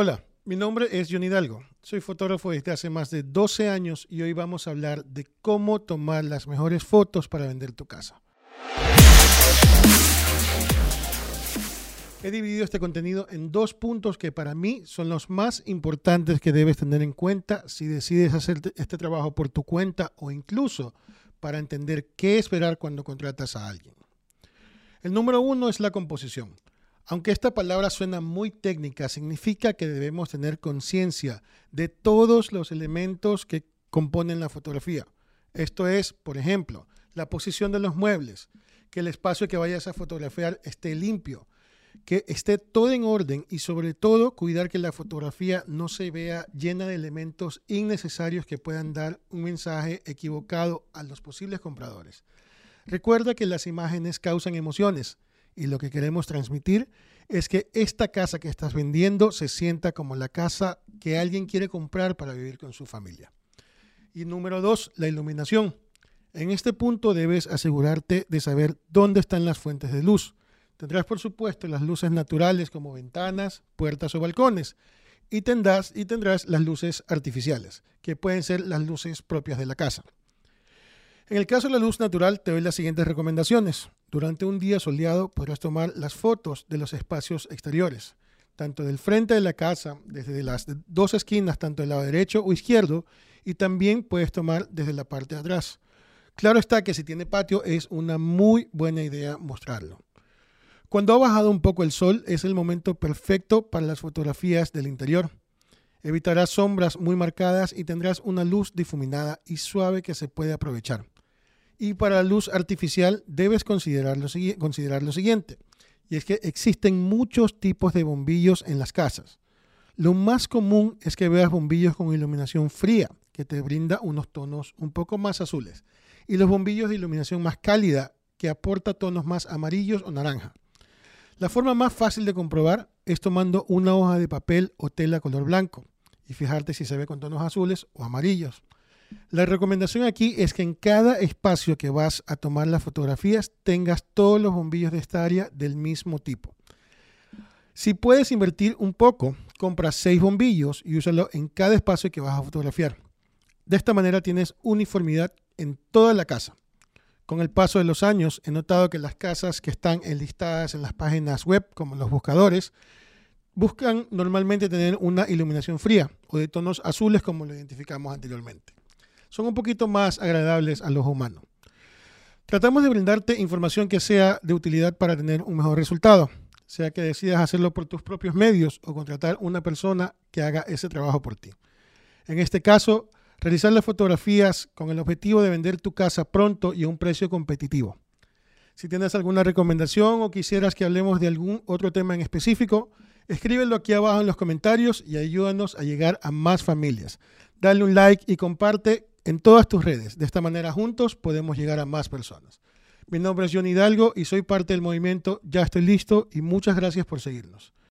Hola, mi nombre es Johnny Hidalgo. Soy fotógrafo desde hace más de 12 años y hoy vamos a hablar de cómo tomar las mejores fotos para vender tu casa. He dividido este contenido en dos puntos que para mí son los más importantes que debes tener en cuenta si decides hacer este trabajo por tu cuenta o incluso para entender qué esperar cuando contratas a alguien. El número uno es la composición. Aunque esta palabra suena muy técnica, significa que debemos tener conciencia de todos los elementos que componen la fotografía. Esto es, por ejemplo, la posición de los muebles, que el espacio que vayas a fotografiar esté limpio, que esté todo en orden y sobre todo cuidar que la fotografía no se vea llena de elementos innecesarios que puedan dar un mensaje equivocado a los posibles compradores. Recuerda que las imágenes causan emociones y lo que queremos transmitir es que esta casa que estás vendiendo se sienta como la casa que alguien quiere comprar para vivir con su familia. Y número dos, la iluminación. En este punto debes asegurarte de saber dónde están las fuentes de luz. Tendrás, por supuesto, las luces naturales como ventanas, puertas o balcones. Y tendrás, y tendrás las luces artificiales, que pueden ser las luces propias de la casa. En el caso de la luz natural, te doy las siguientes recomendaciones. Durante un día soleado podrás tomar las fotos de los espacios exteriores, tanto del frente de la casa, desde las dos esquinas, tanto del lado derecho o izquierdo, y también puedes tomar desde la parte de atrás. Claro está que si tiene patio es una muy buena idea mostrarlo. Cuando ha bajado un poco el sol es el momento perfecto para las fotografías del interior. Evitarás sombras muy marcadas y tendrás una luz difuminada y suave que se puede aprovechar. Y para la luz artificial debes considerar lo, considerar lo siguiente, y es que existen muchos tipos de bombillos en las casas. Lo más común es que veas bombillos con iluminación fría, que te brinda unos tonos un poco más azules, y los bombillos de iluminación más cálida, que aporta tonos más amarillos o naranja. La forma más fácil de comprobar es tomando una hoja de papel o tela color blanco y fijarte si se ve con tonos azules o amarillos. La recomendación aquí es que en cada espacio que vas a tomar las fotografías tengas todos los bombillos de esta área del mismo tipo. Si puedes invertir un poco, compra seis bombillos y úsalo en cada espacio que vas a fotografiar. De esta manera tienes uniformidad en toda la casa. Con el paso de los años he notado que las casas que están enlistadas en las páginas web, como los buscadores, buscan normalmente tener una iluminación fría o de tonos azules como lo identificamos anteriormente son un poquito más agradables a los humanos. Tratamos de brindarte información que sea de utilidad para tener un mejor resultado, sea que decidas hacerlo por tus propios medios o contratar una persona que haga ese trabajo por ti. En este caso, realizar las fotografías con el objetivo de vender tu casa pronto y a un precio competitivo. Si tienes alguna recomendación o quisieras que hablemos de algún otro tema en específico, escríbelo aquí abajo en los comentarios y ayúdanos a llegar a más familias. Dale un like y comparte en todas tus redes. De esta manera juntos podemos llegar a más personas. Mi nombre es John Hidalgo y soy parte del movimiento Ya estoy listo y muchas gracias por seguirnos.